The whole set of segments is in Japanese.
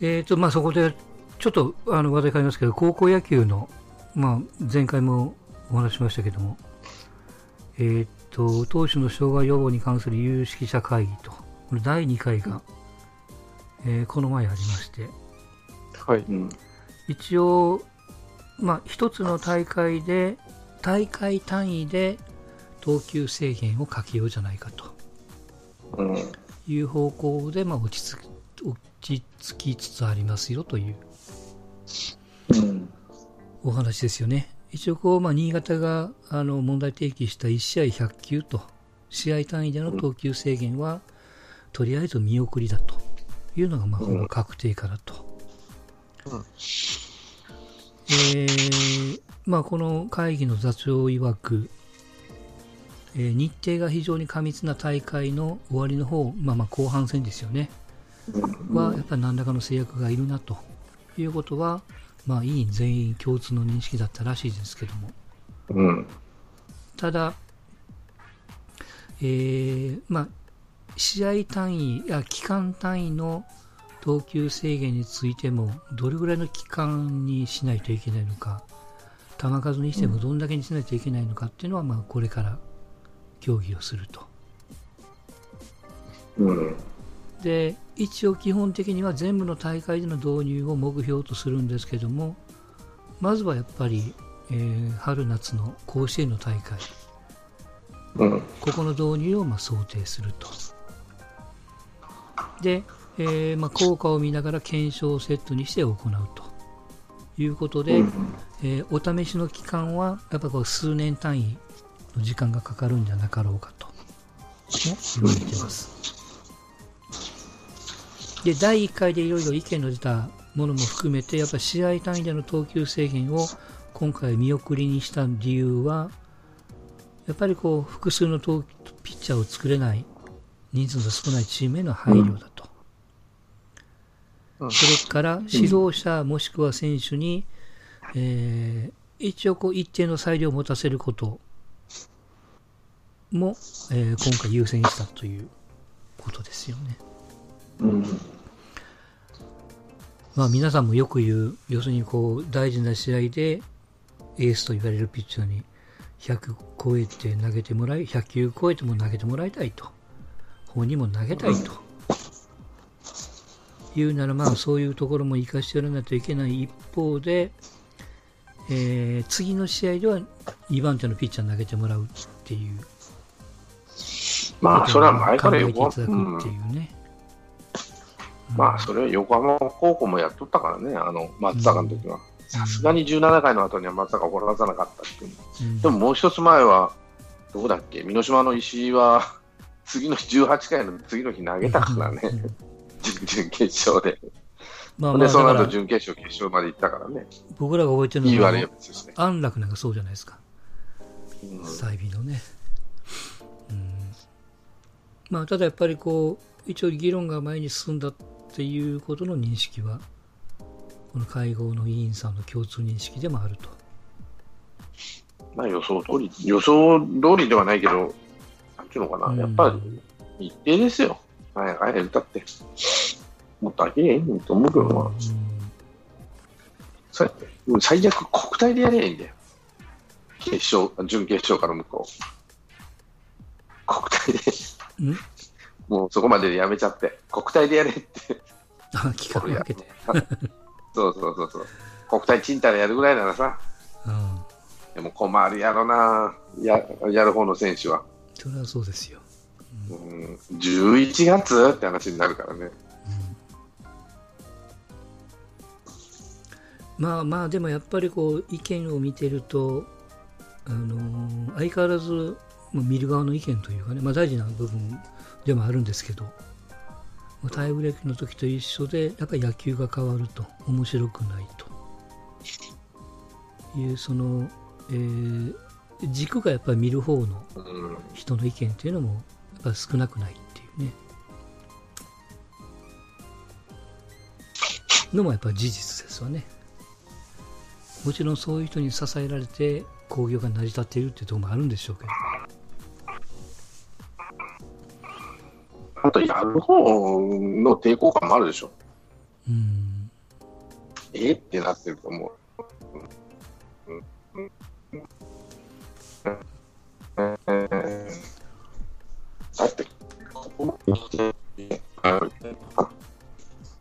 えーとまあ、そこでちょっとあの話題変わりますけど、高校野球の、まあ、前回もお話ししましたけども、えーと、投手の障害予防に関する有識者会議と、これ第2回が、えーこの前ありまして、はい。うん。一応、まあ、一つの大会で、大会単位で投球制限をかけようじゃないかとうん。いう方向で、まあ、落ち着き落ち着きつつありますよといううん。お話ですよね。一応こう、まあ、新潟があの問題提起した1試合100球と、試合単位での投球制限は、とりあえず見送りだというのが、まあ、ほぼ確定からと。うんえーまあ、この会議の座長曰く、えー日程が非常に過密な大会の終わりの方、まあ、まあ後半戦ですよね。はやっぱり何らかの制約がいるなということは、まあ、委員全員共通の認識だったらしいですけども、うん。ただ、えーまあ、試合単位や期間単位の投球制限についても、どれぐらいの期間にしないといけないのか、球数にしてもどんだけにしないといけないのかっていうのは、まあ、これから協議をすると。うん。で一応基本的には全部の大会での導入を目標とするんですけどもまずはやっぱり、えー春夏の甲子園の大会うん。ここの導入をまあ想定するとで、えーまあ、効果を見ながら検証をセットにして行うということで、うんえーお試しの期間はやっぱこう数年単位の時間がかかるんじゃなかろうかとも言われています。で第1回でいろいろ意見の出たものも含めてやっぱり試合単位での投球制限を今回見送りにした理由はやっぱりこう複数の投ピッチャーを作れない人数の少ないチームへの配慮だと。うんそれから指導者もしくは選手に、えー一応こう一定の裁量を持たせることも、えー今回優先したということですよね。うん。まあ皆さんもよく言う、要するにこう大事な試合でエースと言われるピッチャーに100超えて投げてもらい、100球超えても投げてもらいたいと。本人も投げたいと。いうならまあそういうところも生かしてやらないといけない一方で、えー次の試合では2番手のピッチャーに投げてもらうっていうまあ、それは前から考えてい横浜、ただくってうんいうね。まあ、それは横浜高校もやっとったからね、あの、松坂の時は。さすがに17回の後には松坂を転がさなかったっていう。うんでももう一つ前は、どこだっけ、箕島の石井は、次の日18回の次の日投げたからね、うん準々決勝で。まあまで、その後準決勝、決勝まで行ったからね。僕らが覚えてるのはね。安楽なんかそうじゃないですか。うん済美のね。うんまあ、ただやっぱりこう、一応議論が前に進んだっていうことの認識は、この会合の委員さんの共通認識でもあると。まあ予想通り、予想通りではないけど、なんていうのかな、うんやっぱり日程ですよ。なんやかんや言って。もっと飽きりゃいいと思うけどな。うそれもう最悪国体でやりゃいいんだよ。決勝、準決勝から向こう。国体で、んん？もうそこまででやめちゃって、国体でやれって。あ、企画分けて。そうそうそうそう。国体ちんたらやるぐらいならさ、うん。でも困るやろな、ややる方の選手は。それはそうですよ。うん、11月って話になるからね。まあまあ、でもやっぱりこう、意見を見てると、あのー相変わらず、まあ見る側の意見というかね、まあ大事な部分でもあるんですけど、タイブレークの時と一緒で、やっぱり野球が変わると面白くないという、その、えー軸がやっぱり見る方の、人の意見っていうのも、やっぱ少なくないっていうね。のもやっぱ事実ですわね。もちろんそういう人に支えられて工業が成り立っているっていうところもあるんでしょうけど。あと、やる方の抵抗感もあるでしょ。うん。えってなってると思う。えーだって、ここまで来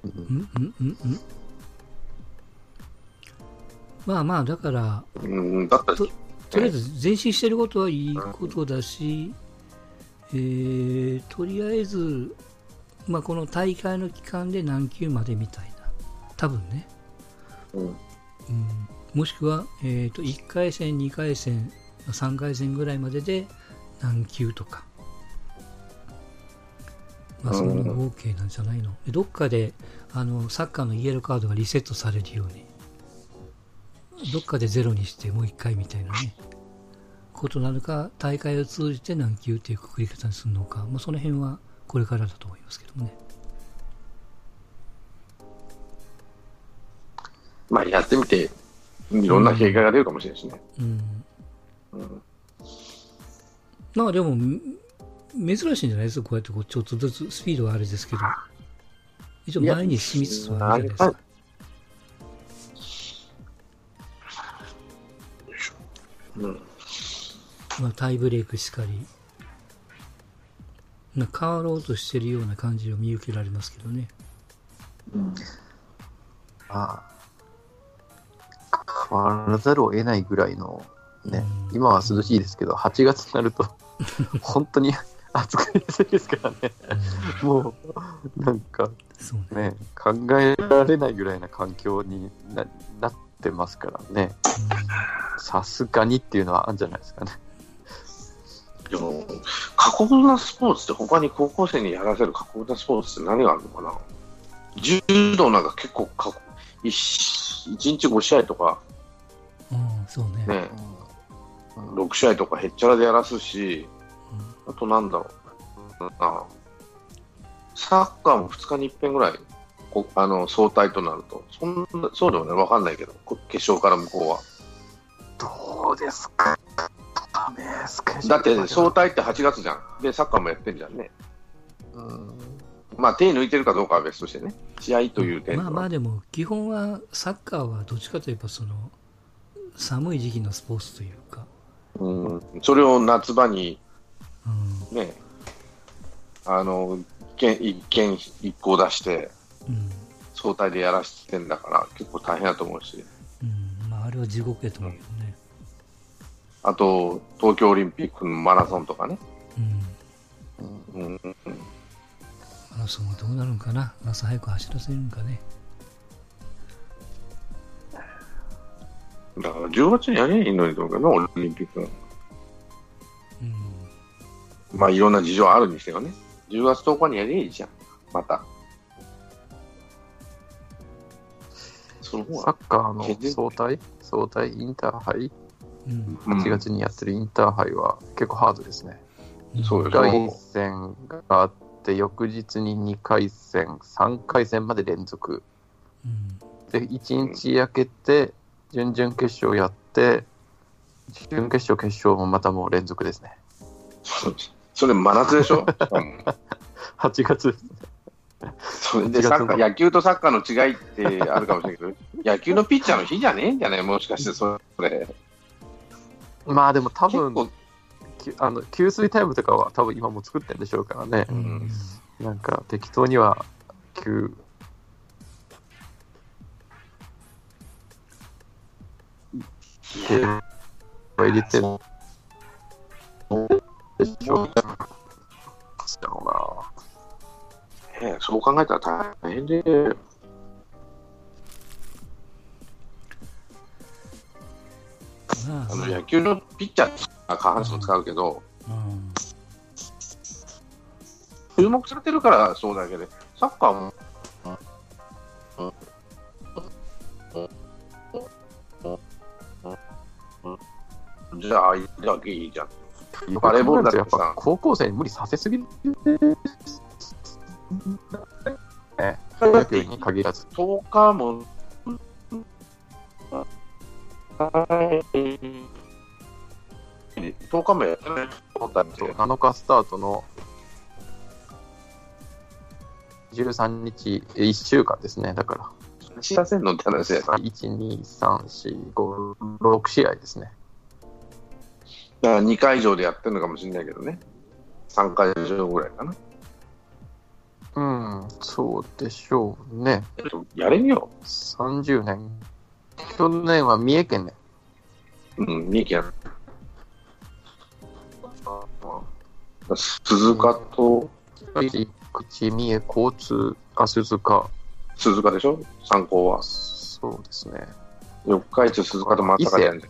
うんうんうんうんまあまあだからうん、だったら、ととりあえず前進してることはいいことだし、えーとりあえず、まあ、この大会の期間で何級までみたいな。多分ね、うん。うん、もしくは、えー、と1回戦2回戦3回戦ぐらいまでで何級とか、まあ、その合計なんじゃないの、でどっかであのサッカーのイエローカードがリセットされるように。どっかでゼロにしてもう一回みたいなねことなのか大会を通じて何級っていうくくり方にするのか、まあ、その辺はこれからだと思いますけどもね。まあ、やってみて、いろんな経過が出るかもしれないしね。うん。うんまあでもん珍しいんじゃないです？かこうやってこうちょっとずつスピードはあれですけど。一応前に進みつつはあるじゃないですか。うんまあ、タイブレークしかり、まあ、変わろうとしてるような感じを見受けられますけどね。まあ、変わらざるを得ないぐらいの、ね、うん今は涼しいですけど、8月になると、本当に暑くなりですからね。もう、なんかね。ね、考えられないぐらいな環境にななってますからね。さすがにっていうのはあるんじゃないですかね。過酷なスポーツって、他に高校生にやらせる過酷なスポーツって何があるのかな？柔道なんか結構過酷、1, 日5試合とか、うん、うんそうね。ね、うん。6試合とかへっちゃらでやらすし、あとなんだろう。な、サッカーも2日に1遍ぐらい、こあの総体となると、そんなそうでもね、わかんないけど、こ決勝から向こうは。どうですか？ダメスケジュールだって、総体って8月じゃん。で、サッカーもやってんじゃんね。うんまあ、手抜いてるかどうかは別としてね、試合という点では。まあまあでも、基本はサッカーはどっちかといえばその、寒い時期のスポーツというか、うん、それを夏場にうん、ね、あの、一件一件一個出して、うん、総体でやらせてんだから、結構大変だと思うし、うん、まああれは地獄やと思うけどね。あと、東京オリンピックのマラソンとかね、うん。うん、マラソンはどうなるんかな？朝早く走らせるんかね？だから10月にやりゃいいのにと思うけどね、オリンピックの。うん。まあ、いろんな事情あるにしてもね、10月10日にやりゃいいじゃん、また。その方サが、ッカーの総体？総体？インターハイ？8月にやってるインターハイは結構ハードですね。そうよ1回戦があって、翌日に2回戦、3回戦まで連続。うん。で、1日空けて、準々決勝やって、準決勝、決勝もまたもう連続ですね。それ真夏でしょ？しかも 8月ですね。それでサッカー野球とサッカーの違いってあるかもしれないけど、野球のピッチャーの日じゃねえんじゃないもしかしてそれ。まあでも多結分、あの給水タイムとかは多分今もう作ってるんでしょうからね。うん。なんか適当には給入れてるでしょう。だろねえそう考えたら大変で、あ、あの野球のピッチャーは下半身を使うけど、うん。注目されてるからそうだけど、サッカーも、じゃあ、あいつだけいいじゃん。バレーボールだってやっぱさ高校生に無理させすぎる。ね、野球に限らず。10日も、10日もやってないとだって、7日スタートの13日、1週間ですね、だから。知らせん。のって話やな。1、2、3、4、5、6試合ですね。だから2回以上でやってるのかもしれないけどね。3回以上ぐらいかな。うん、そうでしょうね。やれん。よ。30年。去年は三重県ね。うん、三重県。鈴鹿と口、三重、交通、あ、鈴鹿。鈴鹿でしょ参考は。そうですね。四日市鈴鹿と松坂でやるん。じ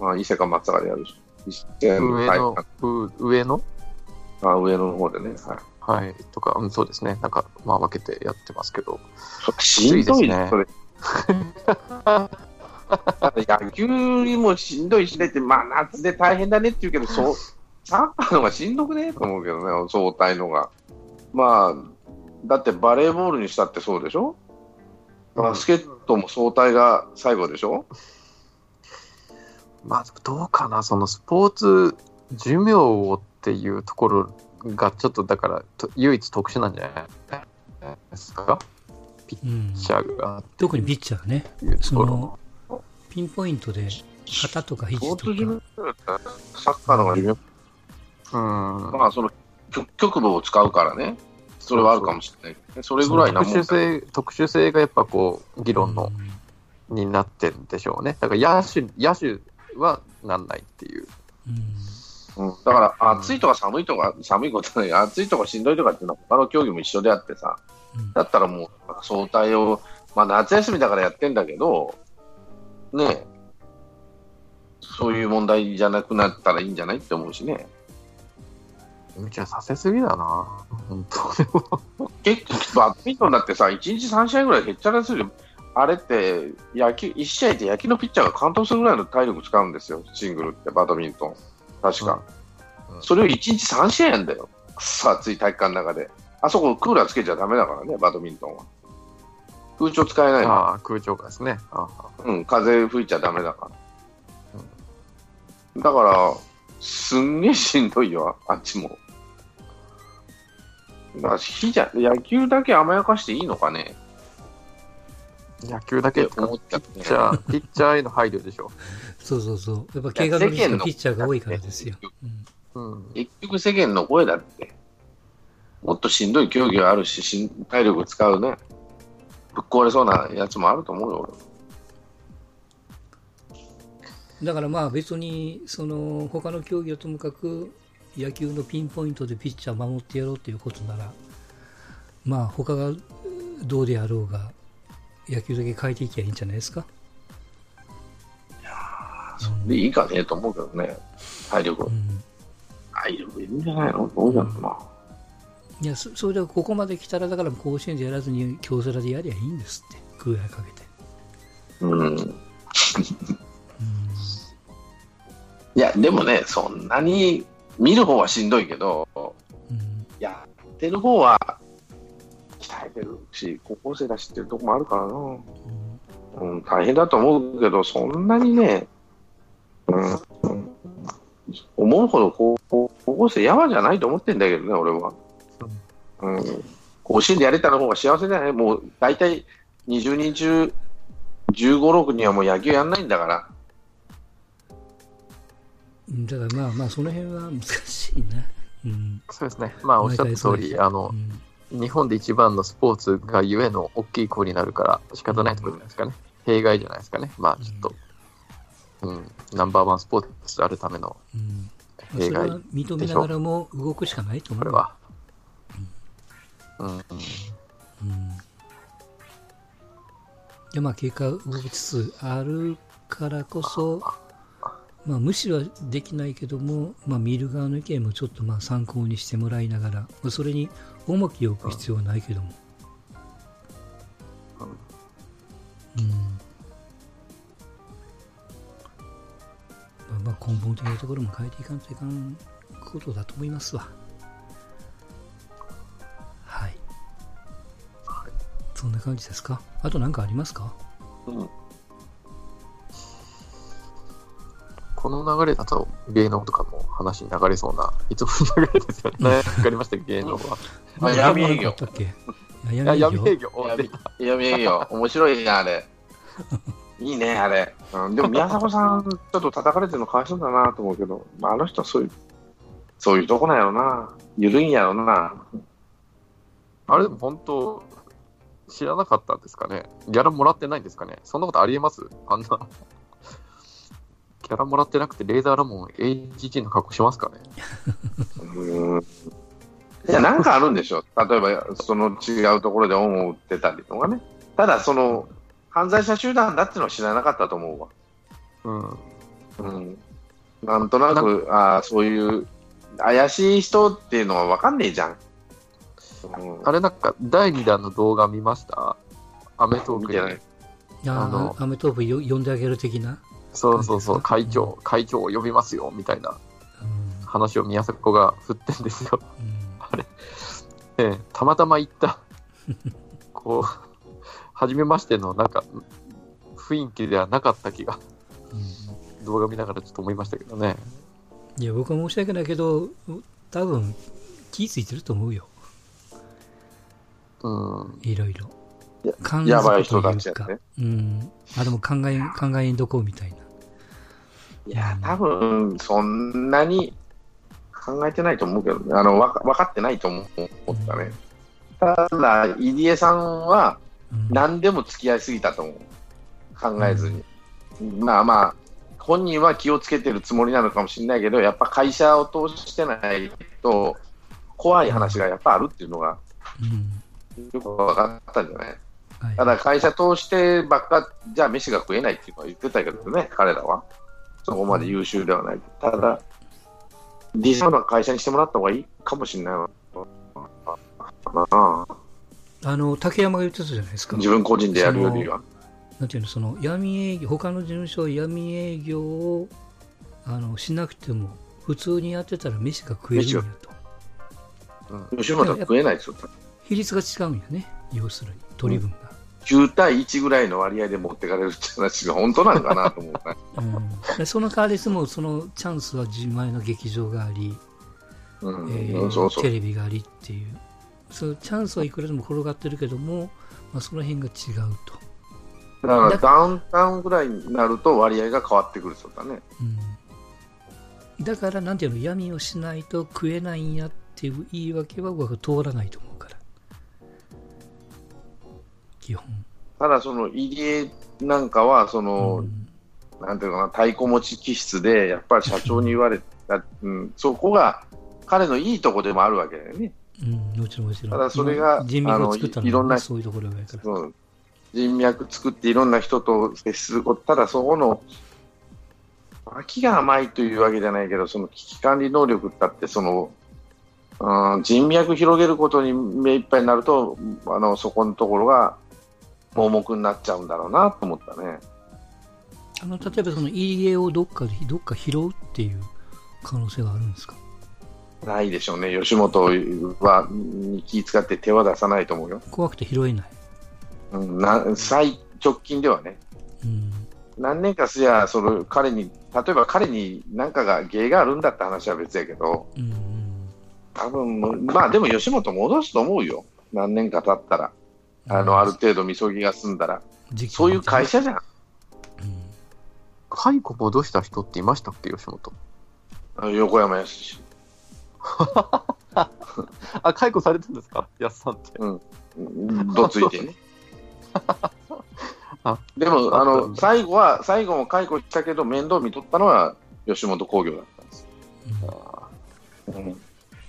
ゃん。あ伊勢か松坂でやるし。伊勢上の、上の、あ上野の方でね。はい。はい、とか、うん、そうですね。なん。か、まあ分けてやってますけど。しん。どいきついですねそれ。野球にもしんどいしねって、まあ夏で大変だねって言うけど、そう、サッカーの方がしんどくねと思うけどね、総体のが。まあ、だってバレーボールにしたってそうでしょ？バスケットも総体が最後でしょ？まあ、どうかな、そのスポーツ寿命をっていうところが、ちょっとだから、と唯一特殊なんじゃないですか、ピうんッチャーが特にピッチャーね。っていうとその、ピンポイントで肩とかス肘とか、サッカーの方がうん。まあその局局部を使うからね、それはあるかもしれない。それぐらいなもん特殊性、特殊性がやっぱこう、議論の、になってるんでしょうね。だから野手、野手はなんないっていう。うん。うん、だから、暑いとか寒いとか、寒いことない、暑いとかしんどいとかっていうのは他の競技も一緒であってさ、うんだったらもう、総体を、まあ夏休みだからやってんだけど、ねえそういう問題じゃなくなったらいいんじゃないって思うしね。無茶させすぎだな。本当結局、バドミントンだってさ、1日3試合ぐらい減っちゃらするよ。あれって、野球、1試合で野球のピッチャーが完投するぐらいの体力使うんですよ、シングルって、バドミントン。確か。うんうんそれを1日3試合やんだよ。くそ暑い体育館の中で。あそこクーラーつけちゃダメだからね、バドミントンは。空調使えないの。ああ、空調がですね。ああうん、風吹いちゃダメだから。だから、すんげえしんどいよ、あっちも。だから火じゃ、野球だけ甘やかしていいのかね野球だけ思っちゃピッチャー、ピッチャーへの配慮でしょそうそうそう。やっぱ怪我のピッチャーが多いからですよ。うんう。うん。結局世間の声だって。もっとしんどい競技があるし、体力使うね。ぶっ壊れそうなやつもあると思うよ、俺。だからまあ別に、その、他の競技はともかく、野球のピンポイントでピッチャー守ってやろうっていうことなら、まあ他がどうであろうが、野球だけ変えていきゃいいんじゃないですか。でいいかねと思うけどね。体力う。ん。体力いるんじゃないの？どうだろうな。いや、そそれでここまで来たら、だから甲子園でやらずに京セラでやりゃいいんですって。クーラーかけて。うん。うん。いや、でもね、そんなに見る方はしんどいけど、うん。やってる方は鍛えてるし、高校生だしっていうとこもあるからな。うんうん、大変だと思うけど、そんなにね、うん、うん思うほど高校高校生やわじゃないと思ってんだけどね、俺は。うん、甲子園でやれたの方が幸せだよね。もう大体20人中15、6人はもう野球やんないんだから。うんだからまあまあ、その辺は難しいな。うん。そうですね。まあ、おっしゃった通り、あのう、ん日本で一番のスポーツがゆえの大きい子になるから仕方ないところじゃないですかね。弊害じゃないですかね。まあ、ちょっと、うん、ナンバーワンスポーツであるためのうんまあそれ弊害は認めながらも動くしかないと思うよ。これは。うん、うん。で、まあ、結果動きつつあるからこそ、まあ、無視はできないけども、まあ、見る側の意見もちょっとまあ参考にしてもらいながら、まあそれに重きを置く必要はないけども。うん。まあ、まあ根本的なところも変えていかんといかんことだと思いますわ。そんな感じですか？あと何かありますか？うんこの流れだと芸能とかも話に流れそうな、いつもの流れですよね。わかりました、芸能は。あ闇営業あったっけ？いやいや闇営業？闇営業。闇営業、面白いね、あれ。いいね、あれ。うん、でも、宮迫さん、ちょっと叩かれてるのかわいそうだなと思うけど、まあ、あの人はそういう、そういうとこなんやろな。緩いんやろな。あれでも本当、知らなかったんですかね。ギャラもらってないんですかね。そんなことありえます？あんな。ギャラもらってなくて、レーザーラモン HG の格好しますかね？うん。いや、なんかあるんでしょ。例えば、その違うところで恩を売ってたりとかね。ただ、その、犯罪者集団だっていうのは知らなかったと思うわ。うん。うん。なんとなく、ああ、そういう、怪しい人っていうのは分かんねえじゃん。うん、あれなんか、第2弾の動画見ました？アメトークで。あのアメトープよ呼んであげる的な、そうそうそう、会長、会長を呼びますよ、みたいなうん。話を宮迫が振ってんですよ。うん。ええ、たまたま行った、こう、初めましての、なんか、雰囲気ではなかった気が、うん。動画見ながらちょっと思いましたけどね。いや僕は申し訳ないけど多分気付いてると思うようん。いろいろや感やばい人たちやね。うんあでも考え考えんどこうみたいないや、多分、そんなに考えてないと思うけどね。あの、わか分かってないと思ったね。ただ、入江さんはうん何でも付き合いすぎたと思う。考えずに。まあまあ、本人は気をつけてるつもりなのかもしれないけど、やっぱ会社を通してないと、怖い話がやっぱあるっていうのがうんよく分かったんじゃない？はいただ会社通してばっかじゃあ飯が食えないっていうのは言ってたけどね、彼らは。そこまで優秀ではない。ただ、理想の会社にしてもらった方がいいかもしれないわ。まあ、あの竹山が言ってたじゃないですか自分個人でやるよりは。なんていうのその闇営業他の事務所は闇営業をあのしなくても普通にやってたら飯が食えるんやと吉本は食えないですよ。比率が違うんやね。要するに取り分が、9対1ぐらいの割合で持ってかれるって話が本当なのかなと思うね。うん。でその代わりでもそのチャンスは自前の劇場があり、うん。えーうんそうそう。テ。レビがありっていう。そのチャンスはいくらでも転がってるけども、まあ、その辺が違うと、だからダウンタウンぐらいになると割合が変わってくるそうだね。うん、だからなんていうの闇をしないと食えないんやっていう言い訳は僕は通らないと思うから基本、ただその入江なんかはその、うん。なんていうのかな、太鼓持ち気質で、やっぱり社長に言われた、うん、そこが彼のいいとこでもあるわけだよね。うん、もちろんもちろん。ただそれが人脈を作ったのあのいいろんなそういうところがやから。う。ん、人脈作っていろんな人と接すること、ただそこの脇が甘いというわけじゃないけど、その危機管理能力だってその、うん、人脈広げることに目いっぱいになると、あのそこのところが盲目になっちゃうんだろうなと思ったね。あの例えばその入り江をどっかでどっか拾うっていう可能性はあるんですか？ないでしょうね、吉本はに気使って手は出さないと思うよ。怖くて拾えない、うん、な最直近ではね、うん。何年かすりゃその彼に、例えば彼に何かが芸があるんだって話は別やけど、うんうん、多分まあでも吉本戻すと思うよ、何年か経ったら、あのある程度、みそぎが済んだら、そういう会社じゃん、うん。解雇戻した人っていましたっけ、吉本。横山やすし、あ、解雇されたんですか、安さんって。うん。どついてね あ。でもああの最後は、最後も解雇したけど、面倒見とったのは吉本興業だったんです。うん。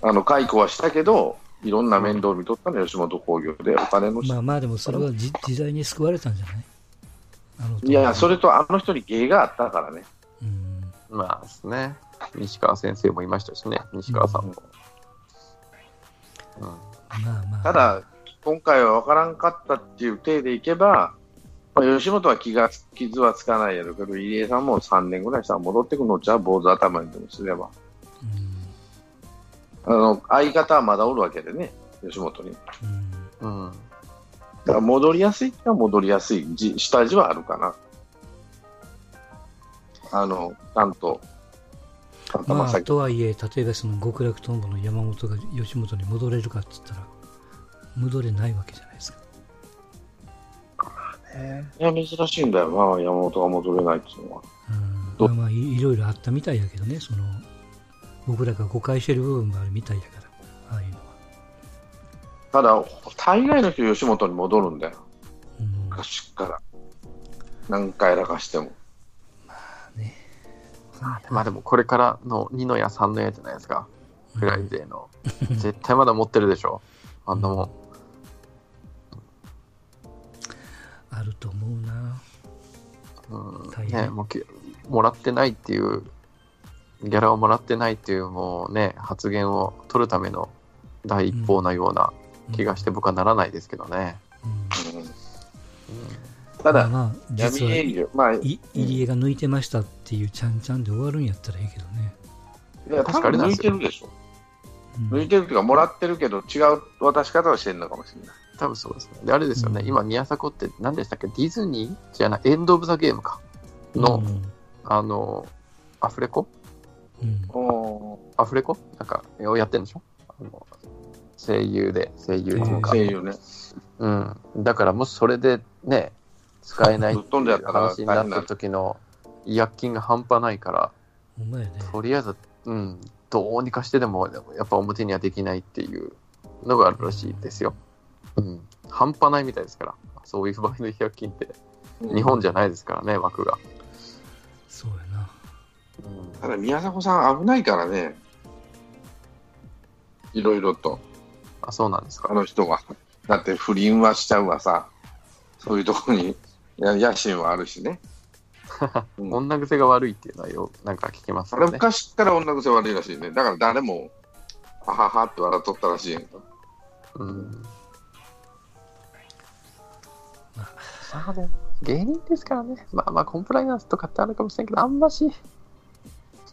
あの解雇はしたけど、いろんな面倒を見とったの。は吉本興業で、お金のまあまあでもそれはじ時代に救われたんじゃない？あのいや、それとあの人に芸があったからね。うん。まあですね。西川先生もいましたしね、西川さんも。うん。まあまあ。ただ、今回は分からんかったっていう体でいけば、まあ、吉本は気がつ傷はつかないやろうけど、入江さんも3年ぐらいしたら戻ってくるのじゃあ坊主頭にでもすれば。あの相方はまだおるわけでね、吉本に。うんうんうん。だから戻りやすいってのは戻りやすいじ下地はあるかな。あの、ちゃんと、まあとはいえ例えばその極楽とんぼの山本が吉本に戻れるかって言ったら戻れないわけじゃないですか。いや、珍しいんだよな、山本が戻れないっていうのは。うんどまあまあいいろいろあったみたいやけどね、その僕らが誤解してる部分もあるみたいやから、ああいうのは。ただ、大概の人、吉本に戻るんだよ、うん昔っから。何回やらかしても。まあでもこれからの2の矢3の矢じゃないですか。フライデーの。絶対まだ持ってるでしょ。あんなもん。あると思うな。うんね、もうきもらってないっていう、ギャラをもらってないっていう、もうね、発言を取るための第一報なような気がして僕はならないですけどね。うん。うん。ただ、まあまあ、闇実は営業、まあ、入江が抜いてましたっていうちゃん。ちゃん。で終わるん。やったらいいけどね。いや、確かに抜いてるでしょ。う抜いてるっていうか、もらってるけど、違う渡し方をしてるのかもしれない。多分そうですね。で、あれですよね、うん。今、宮迫って何でしたっけディズニーじゃない、エンド・オブ・ザ・ゲームか。の、あの、アフレコうんおアフレコ？なんか、をやってるんでしょ？あの声優で、声優っていうか。声優ね。うん。だから、もしそれでね、使えないぶっ飛んじゃったら話になった時の違約金が半端ないから、ね。とりあえず、うん、どうにかしてでも、やっぱ表にはできないっていうのがあるらしいですよ。うん。半端ないみたいですから、そういう場合の違約金って、日本じゃないですからね、枠が。そうやな。うんただ、宮迫さん危ないからね。いろいろと、あ、そうなんですあか。の人が。だって不倫はしちゃうわさ、そういうところにや野心はあるしね。うん女癖が悪いっていうのはよ、なんか聞きますあれよね。昔っから女癖悪いらしいね。だから誰も、あははって笑っとったらしいやんか。うん。まあまあでも、芸人ですからね。まあまあ、コンプライアンスとかってあるかもしれんけど、あんまし、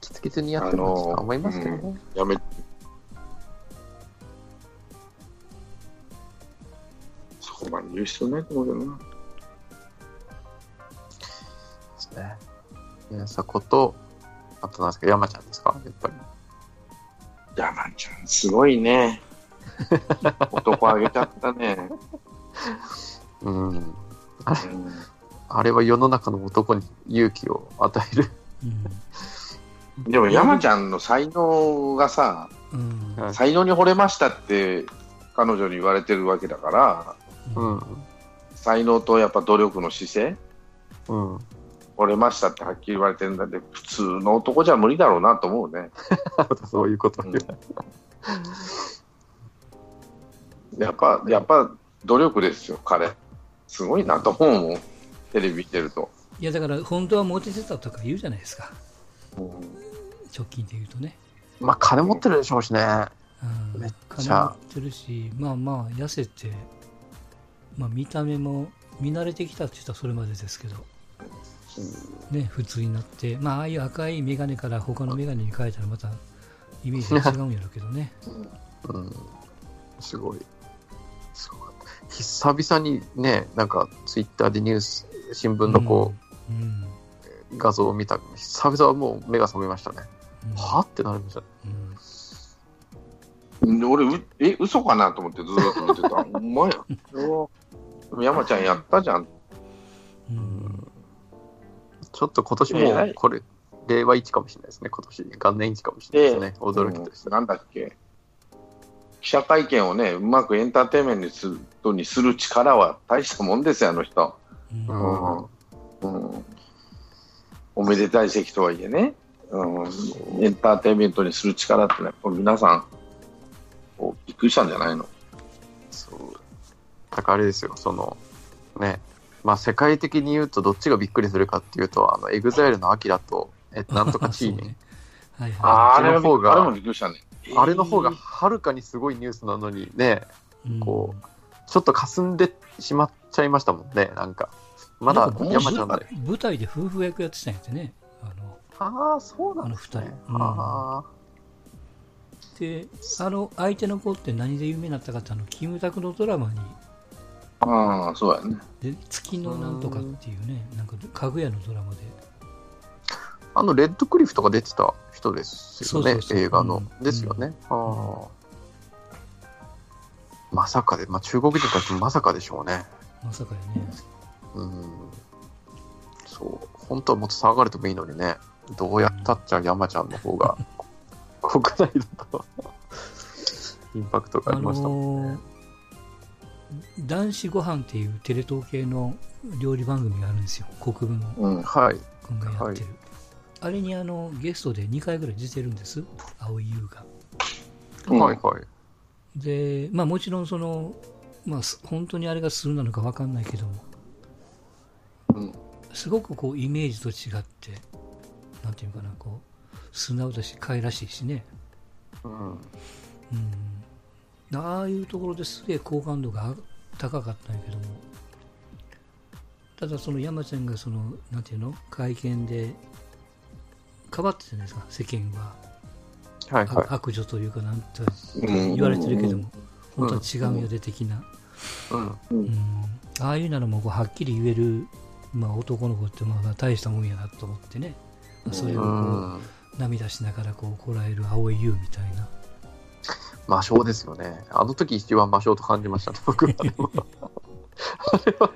きつきつにやってもらうと思いますけどね。やめそこまで言う必要ないと思うけどな。ですね。宮迫と、あとなんですか、山ちゃんですか、やっぱり。山ちゃん、すごいね。男あげちゃったね。うん。うんあれは世の中の男に勇気を与える。うん。でも山ちゃんの才能がさ、うん。はい才能に惚れましたって彼女に言われてるわけだから、うん。才能とやっぱ努力の姿勢、うん。惚れましたってはっきり言われてるんだって、普通の男じゃ無理だろうなと思うね。そういうこと言う。やっぱ、やっぱ努力ですよ、彼。すごいなと思うもん、テレビ見てると。いや、だから本当はモテてたとか言うじゃないですか。直近で言うとね。まあ、金持ってるでしょうしね。うんめっ金ちゃ持ってるし、まあまあ、痩せて、まあ見た目も見慣れてきたって言ったらそれまでですけど、ね、普通になって、まあ、ああいう赤い眼鏡から他の眼鏡に変えたらまたイメージが違うんやろうけどね。うん。すごい。すごい。久々にね、なんか、ツイッターでニュース、新聞のこうん。うんう、画像を見た。久々はもう目が覚めましたね。うんは？ってなりました。うんで俺う、え、嘘かなと思ってずーっと見てた。ほんまや。お山ちゃんやったじゃん。うんちょっと今年もこれ、令和1かもしれないですね。今年、元年1かもしれないですね。驚きとしてうん。なんだっけ。記者会見をね、うまくエンターテインメントにするとにする力は大したもんですよ、あの人。うんうんうん、おめでたい席とはいえね、うん、エンターテインメントにする力ってね、これ皆さん、こうびっくりしたんじゃないの？そう。だからあれですよ、その、ね、まあ世界的に言うとどっちがびっくりするかっていうと、あの、 EXILE の AKIRA と、え、なんとかチー そうニ、ねはいあはあれの方があれもびっくりしたね。あれの方がはるかにすごいニュースなのにね、こう、ちょっと霞んでしまっちゃいましたもんね、なんか。まだ山ちゃんで。舞台で夫婦役やってたんやってね。あのああ、そうなんですね。あの二人あで、あの相手の子って何で有名になったかって、あのキムタクのドラマに、ああ、そうやね。で月のなんとかっていうね、なんか家具屋のドラマで、あ、あの、レッドクリフとか出てた人ですよねそうそう、そう映画の。うんですよね。ああ。まさかで、まあ、中国人たちもまさかでしょうね。まさかやね。うん。そう。本当はもっと騒がれてもいいのにね。どうやったっちゃ山ちゃんの方が、国内だと、インパクトがあありましたもんね。のー男子ご飯っていうテレ東系の料理番組があるんですよ。国分うん。はい。君がやってる。あれにあのゲストで2回ぐらい出てるんです。蒼井優が。うんはいはい。で、まあもちろんその、まあす本当にあれが素なのかわかんないけども、うん。すごくこうイメージと違って、なんていうのかな、こう、素直だし、可愛らしいしね。うん。うん。ああいうところですげえ好感度が高かったんやけども、ただその山ちゃんがその、なんていうの、会見で、変わってたじゃないですか、世間は。はいはい。悪女というか、なんとうん言われてるけども、本当は違うんやで的な。うん。う。うんんああいうなのもこうはっきり言える、まあ、男の子ってまあ大したもんやなと思ってね、まあそれをうこん。う涙しながらこうこらえる青い優みたいな、魔性ですよね。あの時一番魔性と感じましたね、僕は。あれは、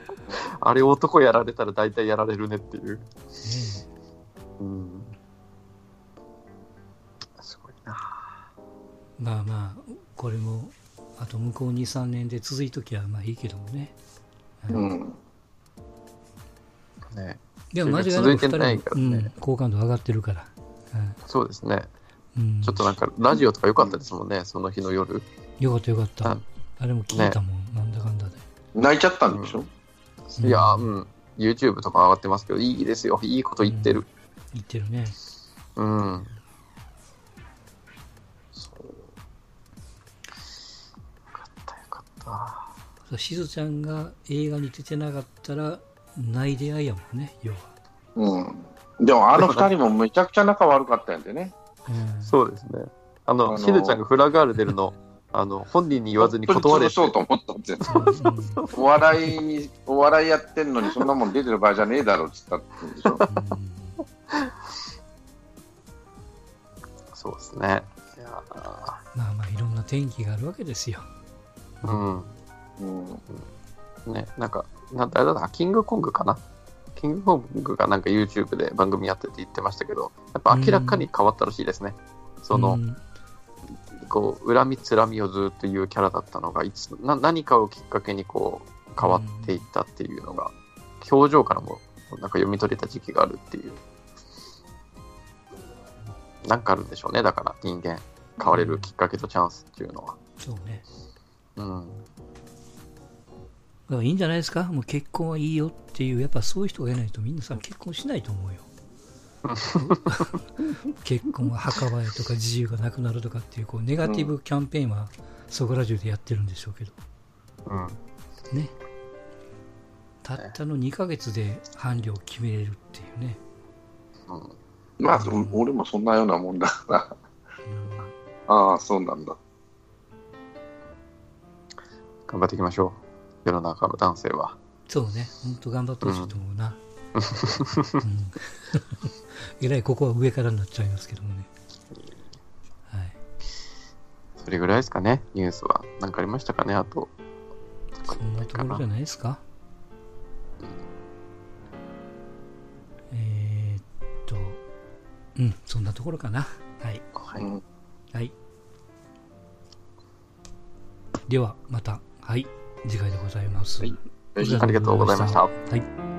あれ男やられたら大体やられるねっていう。ねうん。すごいな。えまあまあ、これもあと向こう2、3年で続いときはまあいいけどもね。うん。ねでも間違いなく続いて2人ないからねうん、好感度上がってるから。そうですね。うん、ちょっとなんか、ラジオとか良かったですもんね、その日の夜。よかったよかった。ああれも聞いたもん、なんだかんだで。泣いちゃったんでしょ？うんいやー、うん。YouTube とか上がってますけど、いいですよ。いいこと言ってる。言ってるね。うん。そう。よかった、よかった。そうしずちゃんが映画に出てなかったら、ない出会いやもんね、要は。うん。でもあの二人もめちゃくちゃ仲悪かったんでね。うんそうですね。あの、あのーしずちゃんがフラガール出るの、あの、本人に言わずに断れて。そうと思ったんでお笑いに、お笑いやってんのにそんなもん出てる場合じゃねえだろっつったって言うんでしょ。そうですね。いやーまあまあいろんな天気があるわけですよ。うん。うん。ね、なんか、なんだ、あれだな、キングコングかな？キングコングがなんか YouTube で番組やってて言ってましたけど、やっぱ明らかに変わったらしいですね。その、うんこう、恨みつらみをずっと言うキャラだったのが、いつ、な何かをきっかけにこう、変わっていったっていうのが、表情からもなんか読み取れた時期があるっていう。なんかあるんでしょうね、だから人間。変われるきっかけとチャンスっていうのは。そうね。うん。だからいいんじゃないですか？もう結婚はいいよっていう、やっぱそういう人がいないとみんなさ、結婚しないと思うよ。結婚は墓場へとか自由がなくなるとかっていうこうネガティブキャンペーンはそこら中でやってるんでしょうけどうん。ねたったの2ヶ月で伴侶を決めれるっていうね、うん。まあ、お俺もそんなようなもんだから。うんああ、そうなんだ。頑張っていきましょう。世の中の男性は。そうね。本当頑張ってほしいと思うな、うん。えらいここは上からになっちゃいますけどもね。はい。それぐらいですかね、ニュースは。何かありましたかね、あと。そんなところじゃないですか？えー、っとうんそんなところかな。はい。はい。うんはい。では、また、はい、次回でございます。はいありがとうございましたはい。